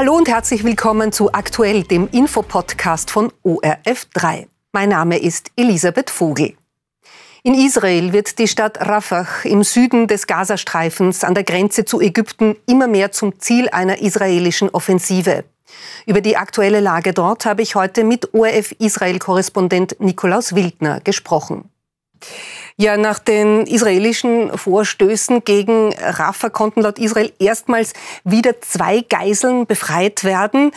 Hallo und herzlich willkommen zu Aktuell, dem Infopodcast von ORF3. Mein Name ist Elisabeth Vogel. In Israel wird die Stadt Rafah im Süden des Gazastreifens an der Grenze zu Ägypten immer mehr zum Ziel einer israelischen Offensive. Über die aktuelle Lage dort habe ich heute mit ORF Israel-Korrespondent Nikolaus Wildner gesprochen. Ja, nach den israelischen Vorstößen gegen Rafah konnten laut Israel erstmals wieder zwei Geiseln befreit werden.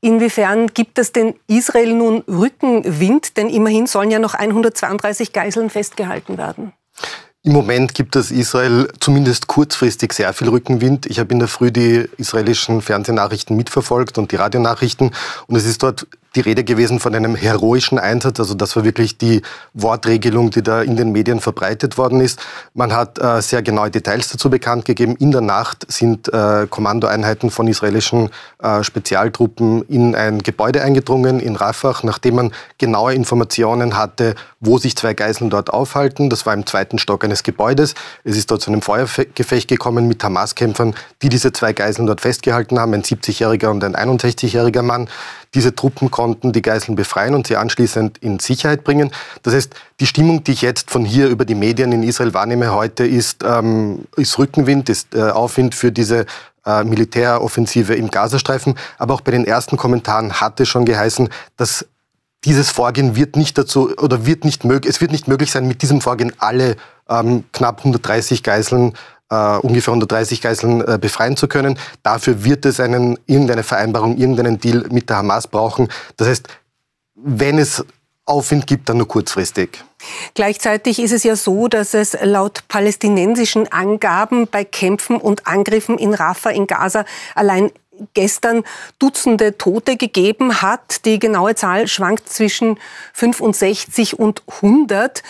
Inwiefern gibt es denn Israel nun Rückenwind? Denn immerhin sollen ja noch 132 Geiseln festgehalten werden. Im Moment gibt es Israel zumindest kurzfristig sehr viel Rückenwind. Ich habe in der Früh die israelischen Fernsehnachrichten mitverfolgt und die Radionachrichten und es ist dort die Rede gewesen von einem heroischen Einsatz. Also das war wirklich die Wortregelung, die da in den Medien verbreitet worden ist. Man hat äh, sehr genaue Details dazu bekannt gegeben. In der Nacht sind äh, Kommandoeinheiten von israelischen äh, Spezialtruppen in ein Gebäude eingedrungen in Rafah, nachdem man genaue Informationen hatte, wo sich zwei Geiseln dort aufhalten. Das war im zweiten Stock eines Gebäudes. Es ist dort zu einem Feuergefecht gekommen mit Hamas-Kämpfern, die diese zwei Geiseln dort festgehalten haben, ein 70-jähriger und ein 61-jähriger Mann. Diese Truppen konnten die Geiseln befreien und sie anschließend in Sicherheit bringen. Das heißt, die Stimmung, die ich jetzt von hier über die Medien in Israel wahrnehme heute, ist, ähm, ist Rückenwind, ist äh, Aufwind für diese äh, Militäroffensive im Gazastreifen. Aber auch bei den ersten Kommentaren hatte schon geheißen, dass dieses Vorgehen wird nicht dazu oder wird nicht möglich, es wird nicht möglich sein, mit diesem Vorgehen alle ähm, knapp 130 Geiseln Uh, ungefähr 130 Geiseln uh, befreien zu können. Dafür wird es einen, irgendeine Vereinbarung, irgendeinen Deal mit der Hamas brauchen. Das heißt, wenn es Aufwind gibt, dann nur kurzfristig. Gleichzeitig ist es ja so, dass es laut palästinensischen Angaben bei Kämpfen und Angriffen in Rafah in Gaza allein gestern Dutzende Tote gegeben hat. Die genaue Zahl schwankt zwischen 65 und 100.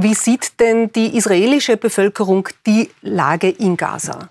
Wie sieht denn die israelische Bevölkerung die Lage in Gaza?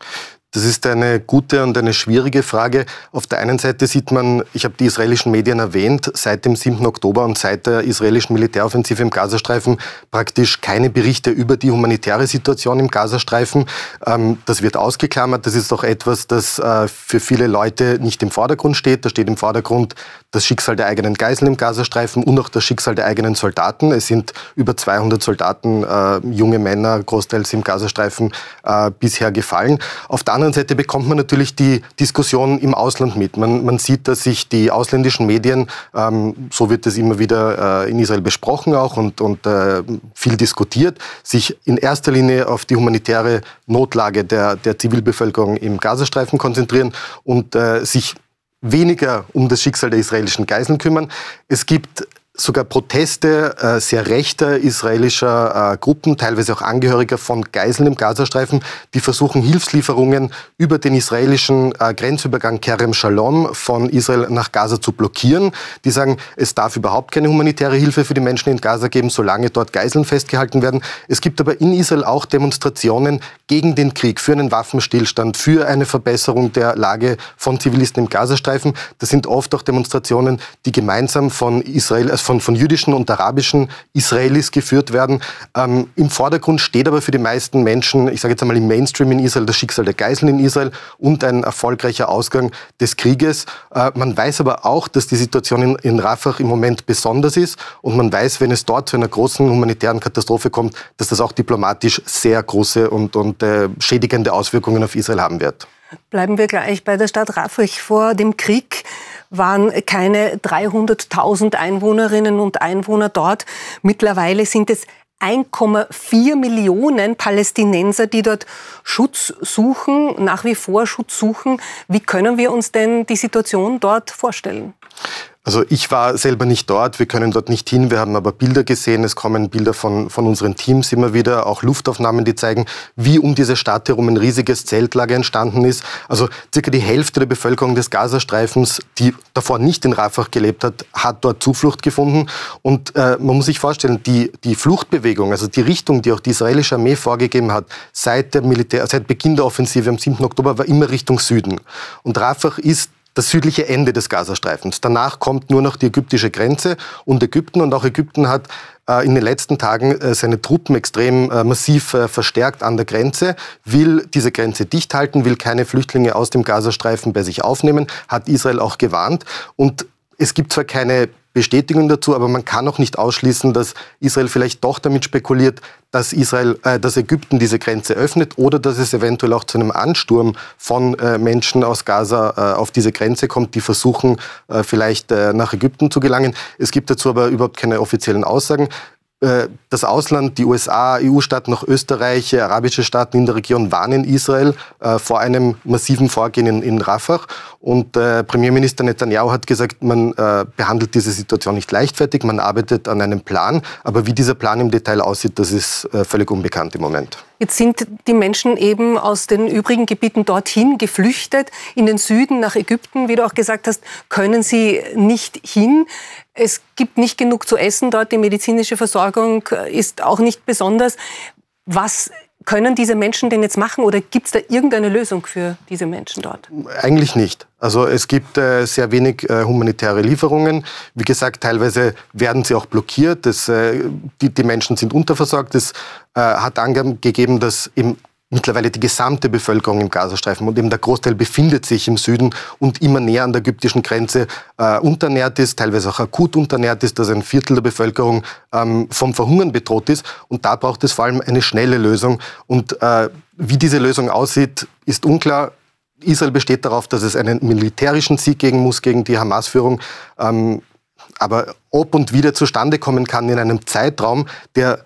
Das ist eine gute und eine schwierige Frage. Auf der einen Seite sieht man, ich habe die israelischen Medien erwähnt, seit dem 7. Oktober und seit der israelischen Militäroffensive im Gazastreifen praktisch keine Berichte über die humanitäre Situation im Gazastreifen. Ähm, das wird ausgeklammert. Das ist auch etwas, das äh, für viele Leute nicht im Vordergrund steht. Da steht im Vordergrund das Schicksal der eigenen Geiseln im Gazastreifen und auch das Schicksal der eigenen Soldaten. Es sind über 200 Soldaten, äh, junge Männer, großteils im Gazastreifen, äh, bisher gefallen. Auf der anderen Seite bekommt man natürlich die Diskussion im Ausland mit. Man, man sieht, dass sich die ausländischen Medien, ähm, so wird es immer wieder äh, in Israel besprochen auch und, und äh, viel diskutiert, sich in erster Linie auf die humanitäre Notlage der, der Zivilbevölkerung im Gazastreifen konzentrieren und äh, sich weniger um das Schicksal der israelischen Geiseln kümmern. Es gibt sogar Proteste äh, sehr rechter israelischer äh, Gruppen, teilweise auch Angehöriger von Geiseln im Gazastreifen, die versuchen, Hilfslieferungen über den israelischen äh, Grenzübergang Kerem Shalom von Israel nach Gaza zu blockieren. Die sagen, es darf überhaupt keine humanitäre Hilfe für die Menschen in Gaza geben, solange dort Geiseln festgehalten werden. Es gibt aber in Israel auch Demonstrationen gegen den Krieg, für einen Waffenstillstand, für eine Verbesserung der Lage von Zivilisten im Gazastreifen. Das sind oft auch Demonstrationen, die gemeinsam von Israel, also von, von jüdischen und arabischen Israelis geführt werden. Ähm, Im Vordergrund steht aber für die meisten Menschen, ich sage jetzt einmal im Mainstream in Israel, das Schicksal der Geiseln in Israel und ein erfolgreicher Ausgang des Krieges. Äh, man weiß aber auch, dass die Situation in, in Rafah im Moment besonders ist und man weiß, wenn es dort zu einer großen humanitären Katastrophe kommt, dass das auch diplomatisch sehr große und, und äh, schädigende Auswirkungen auf Israel haben wird. Bleiben wir gleich bei der Stadt Rafah. Vor dem Krieg waren keine 300.000 Einwohnerinnen und Einwohner dort. Mittlerweile sind es 1,4 Millionen Palästinenser, die dort Schutz suchen, nach wie vor Schutz suchen. Wie können wir uns denn die Situation dort vorstellen? Also ich war selber nicht dort, wir können dort nicht hin, wir haben aber Bilder gesehen, es kommen Bilder von, von unseren Teams immer wieder, auch Luftaufnahmen, die zeigen, wie um diese Stadt herum ein riesiges Zeltlager entstanden ist. Also circa die Hälfte der Bevölkerung des Gazastreifens, die davor nicht in Rafah gelebt hat, hat dort Zuflucht gefunden. Und äh, man muss sich vorstellen, die, die Fluchtbewegung, also die Richtung, die auch die israelische Armee vorgegeben hat, seit, der Militär, seit Beginn der Offensive am 7. Oktober, war immer Richtung Süden. Und Rafah ist das südliche Ende des Gazastreifens. Danach kommt nur noch die ägyptische Grenze und Ägypten und auch Ägypten hat äh, in den letzten Tagen äh, seine Truppen extrem äh, massiv verstärkt an der Grenze, will diese Grenze dicht halten, will keine Flüchtlinge aus dem Gazastreifen bei sich aufnehmen, hat Israel auch gewarnt und es gibt zwar keine Bestätigung dazu, aber man kann auch nicht ausschließen, dass Israel vielleicht doch damit spekuliert, dass, Israel, äh, dass Ägypten diese Grenze öffnet oder dass es eventuell auch zu einem Ansturm von äh, Menschen aus Gaza äh, auf diese Grenze kommt, die versuchen, äh, vielleicht äh, nach Ägypten zu gelangen. Es gibt dazu aber überhaupt keine offiziellen Aussagen. Äh, das Ausland, die USA, EU-Staaten, auch Österreich, arabische Staaten in der Region warnen Israel äh, vor einem massiven Vorgehen in, in Rafah. Und äh, Premierminister Netanyahu hat gesagt, man äh, behandelt diese Situation nicht leichtfertig, man arbeitet an einem Plan. Aber wie dieser Plan im Detail aussieht, das ist äh, völlig unbekannt im Moment. Jetzt sind die Menschen eben aus den übrigen Gebieten dorthin geflüchtet, in den Süden nach Ägypten. Wie du auch gesagt hast, können sie nicht hin. Es gibt nicht genug zu essen dort. Die medizinische Versorgung ist auch nicht besonders. Was können diese Menschen denn jetzt machen oder gibt es da irgendeine Lösung für diese Menschen dort? Eigentlich nicht. Also es gibt äh, sehr wenig äh, humanitäre Lieferungen. Wie gesagt, teilweise werden sie auch blockiert. Das, äh, die, die, Menschen sind unterversorgt. Es äh, hat Angaben gegeben, dass im mittlerweile die gesamte Bevölkerung im Gazastreifen und eben der Großteil befindet sich im Süden und immer näher an der ägyptischen Grenze äh, unternährt ist, teilweise auch akut unternährt ist, dass ein Viertel der Bevölkerung ähm, vom Verhungern bedroht ist. Und da braucht es vor allem eine schnelle Lösung. Und äh, wie diese Lösung aussieht, ist unklar. Israel besteht darauf, dass es einen militärischen Sieg gegen muss, gegen die Hamas-Führung. Ähm, aber ob und wie der zustande kommen kann in einem Zeitraum, der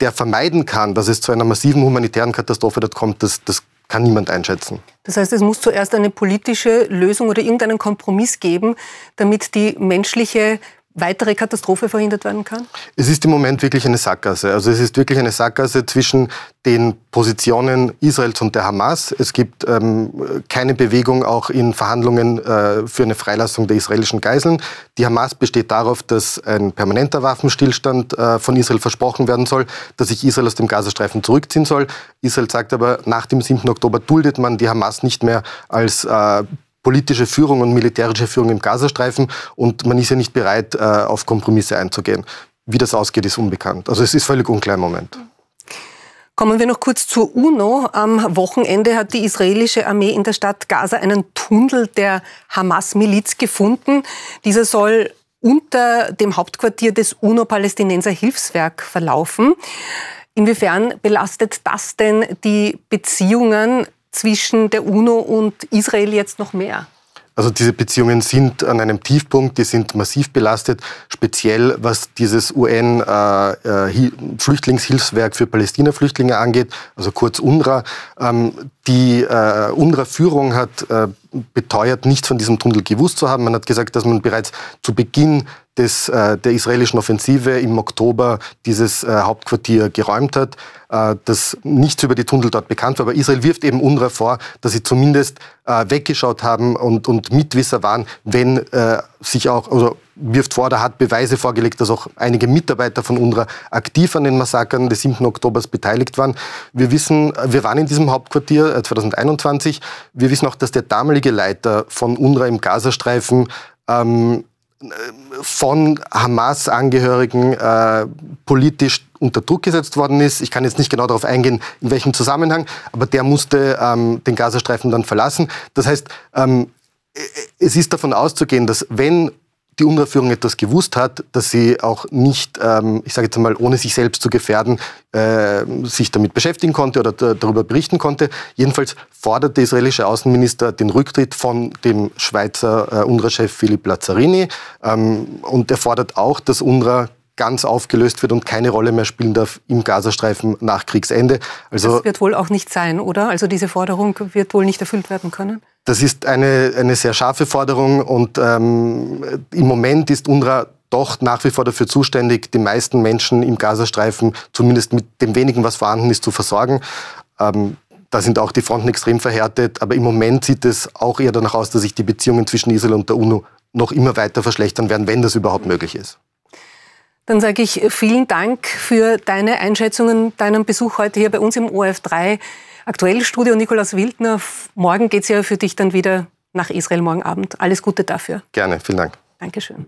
der vermeiden kann, dass es zu einer massiven humanitären Katastrophe dort kommt, das, das kann niemand einschätzen. Das heißt, es muss zuerst eine politische Lösung oder irgendeinen Kompromiss geben, damit die menschliche weitere Katastrophe verhindert werden kann? Es ist im Moment wirklich eine Sackgasse. Also es ist wirklich eine Sackgasse zwischen den Positionen Israels und der Hamas. Es gibt ähm, keine Bewegung auch in Verhandlungen äh, für eine Freilassung der israelischen Geiseln. Die Hamas besteht darauf, dass ein permanenter Waffenstillstand äh, von Israel versprochen werden soll, dass sich Israel aus dem Gazastreifen zurückziehen soll. Israel sagt aber, nach dem 7. Oktober duldet man die Hamas nicht mehr als äh, politische Führung und militärische Führung im Gazastreifen und man ist ja nicht bereit, äh, auf Kompromisse einzugehen. Wie das ausgeht, ist unbekannt. Also es ist völlig unklar im Moment. Kommen wir noch kurz zur UNO. Am Wochenende hat die israelische Armee in der Stadt Gaza einen Tunnel der Hamas-Miliz gefunden. Dieser soll unter dem Hauptquartier des UNO-Palästinenser Hilfswerk verlaufen. Inwiefern belastet das denn die Beziehungen zwischen der UNO und Israel jetzt noch mehr? Also diese Beziehungen sind an einem Tiefpunkt, die sind massiv belastet, speziell was dieses UN-Flüchtlingshilfswerk äh, äh für Palästina-Flüchtlinge angeht, also kurz UNRWA. Die äh, UNRWA-Führung hat äh, beteuert, nichts von diesem Tunnel gewusst zu haben. Man hat gesagt, dass man bereits zu Beginn des, äh, der israelischen Offensive im Oktober dieses äh, Hauptquartier geräumt hat, äh, dass nichts über die Tunnel dort bekannt war. Aber Israel wirft eben UNRWA vor, dass sie zumindest äh, weggeschaut haben und, und Mitwisser waren, wenn äh, sich auch, also wirft vor, da hat Beweise vorgelegt, dass auch einige Mitarbeiter von UNRWA aktiv an den Massakern des 7. Oktobers beteiligt waren. Wir wissen, wir waren in diesem Hauptquartier 2021. Äh, wir wissen auch, dass der damalige Leiter von UNRWA im Gazastreifen ähm, von Hamas-Angehörigen äh, politisch unter Druck gesetzt worden ist. Ich kann jetzt nicht genau darauf eingehen, in welchem Zusammenhang, aber der musste ähm, den Gazastreifen dann verlassen. Das heißt, ähm, es ist davon auszugehen, dass wenn die UNRWA-Führung etwas gewusst hat, dass sie auch nicht, ähm, ich sage jetzt einmal, ohne sich selbst zu gefährden, äh, sich damit beschäftigen konnte oder darüber berichten konnte. Jedenfalls fordert der israelische Außenminister den Rücktritt von dem Schweizer äh, UNRWA-Chef Philipp Lazzarini. Ähm, und er fordert auch, dass UNRWA ganz aufgelöst wird und keine Rolle mehr spielen darf im Gazastreifen nach Kriegsende. Also, das wird wohl auch nicht sein, oder? Also diese Forderung wird wohl nicht erfüllt werden können? Das ist eine, eine sehr scharfe Forderung und ähm, im Moment ist UNRWA doch nach wie vor dafür zuständig, die meisten Menschen im Gazastreifen zumindest mit dem wenigen, was vorhanden ist, zu versorgen. Ähm, da sind auch die Fronten extrem verhärtet, aber im Moment sieht es auch eher danach aus, dass sich die Beziehungen zwischen Israel und der UNO noch immer weiter verschlechtern werden, wenn das überhaupt möglich ist. Dann sage ich vielen Dank für deine Einschätzungen, deinen Besuch heute hier bei uns im ORF3. Aktuellstudio Nikolaus Wildner. Morgen geht es ja für dich dann wieder nach Israel morgen Abend. Alles Gute dafür. Gerne, vielen Dank. Dankeschön.